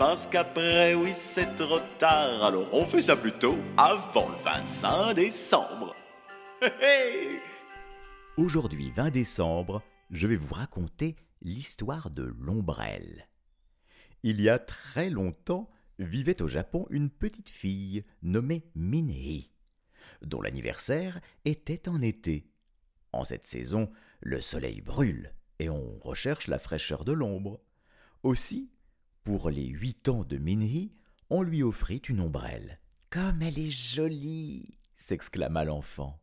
Parce qu'après, oui, c'est trop tard. Alors on fait ça plutôt avant le 25 décembre. Aujourd'hui 20 décembre, je vais vous raconter l'histoire de l'ombrelle. Il y a très longtemps, vivait au Japon une petite fille nommée Minhei, dont l'anniversaire était en été. En cette saison, le soleil brûle et on recherche la fraîcheur de l'ombre. Aussi, pour les huit ans de Minhei, on lui offrit une ombrelle. Comme elle est jolie s'exclama l'enfant.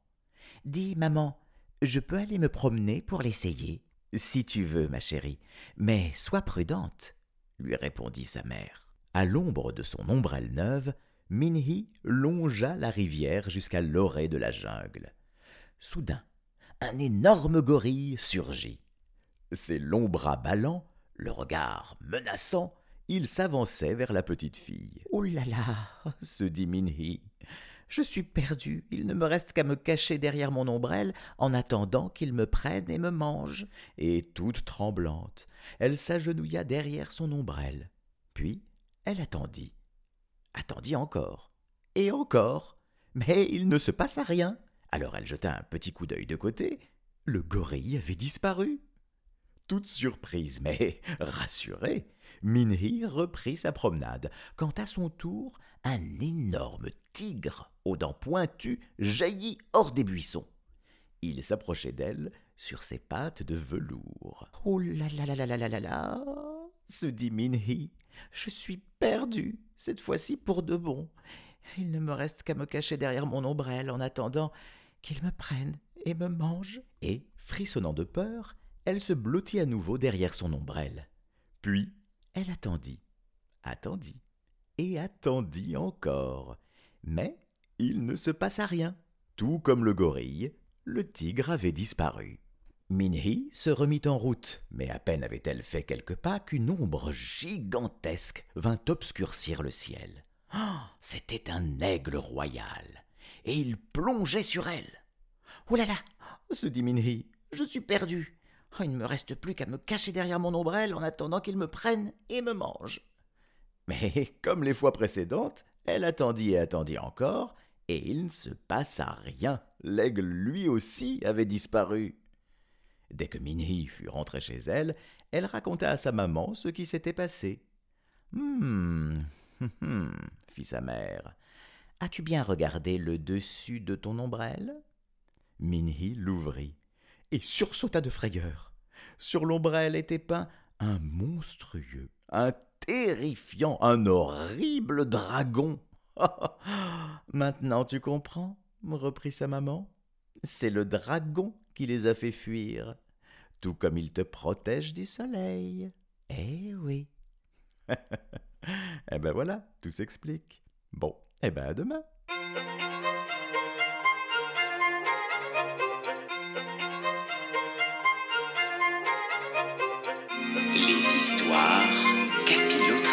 Dis, maman, je peux aller me promener pour l'essayer Si tu veux, ma chérie, mais sois prudente, lui répondit sa mère. À l'ombre de son ombrelle neuve, Minhei longea la rivière jusqu'à l'orée de la jungle. Soudain, un énorme gorille surgit. Ses longs bras ballants, le regard menaçant, il s'avançait vers la petite fille. Oh là là se dit Minhei. Je suis perdue. Il ne me reste qu'à me cacher derrière mon ombrelle en attendant qu'il me prenne et me mange. Et toute tremblante, elle s'agenouilla derrière son ombrelle. Puis elle attendit. Attendit encore. Et encore. Mais il ne se passa rien. Alors elle jeta un petit coup d'œil de côté. Le gorille avait disparu. Toute surprise, mais rassurée, Minhei reprit sa promenade, quand à son tour un énorme tigre aux dents pointues jaillit hors des buissons. Il s'approchait d'elle sur ses pattes de velours. Oh là là là là là là là se dit Minhei. Je suis perdue, cette fois-ci pour de bon. Il ne me reste qu'à me cacher derrière mon ombrelle en attendant qu'il me prenne et me mange. Et, frissonnant de peur, elle se blottit à nouveau derrière son ombrelle. Puis elle attendit, attendit, et attendit encore. Mais il ne se passa rien. Tout comme le gorille, le tigre avait disparu. Minhei se remit en route, mais à peine avait-elle fait quelques pas qu'une ombre gigantesque vint obscurcir le ciel. Ah, C'était un aigle royal, et il plongeait sur elle. Oh là là se dit Minhei, je suis perdu. Oh, il ne me reste plus qu'à me cacher derrière mon ombrelle en attendant qu'il me prenne et me mange. Mais comme les fois précédentes, elle attendit et attendit encore, et il ne se passa rien. L'aigle, lui aussi, avait disparu. Dès que Minhei fut rentrée chez elle, elle raconta à sa maman ce qui s'était passé. Hum, hum, fit sa mère. As-tu bien regardé le dessus de ton ombrelle? Minhei l'ouvrit et sursauta de frayeur. Sur l'ombrelle était peint un monstrueux, un terrifiant, un horrible dragon. Maintenant tu comprends reprit sa maman. C'est le dragon qui les a fait fuir, tout comme il te protège du soleil. Eh oui. eh ben voilà, tout s'explique. Bon, eh ben à demain. Les histoires capillotes.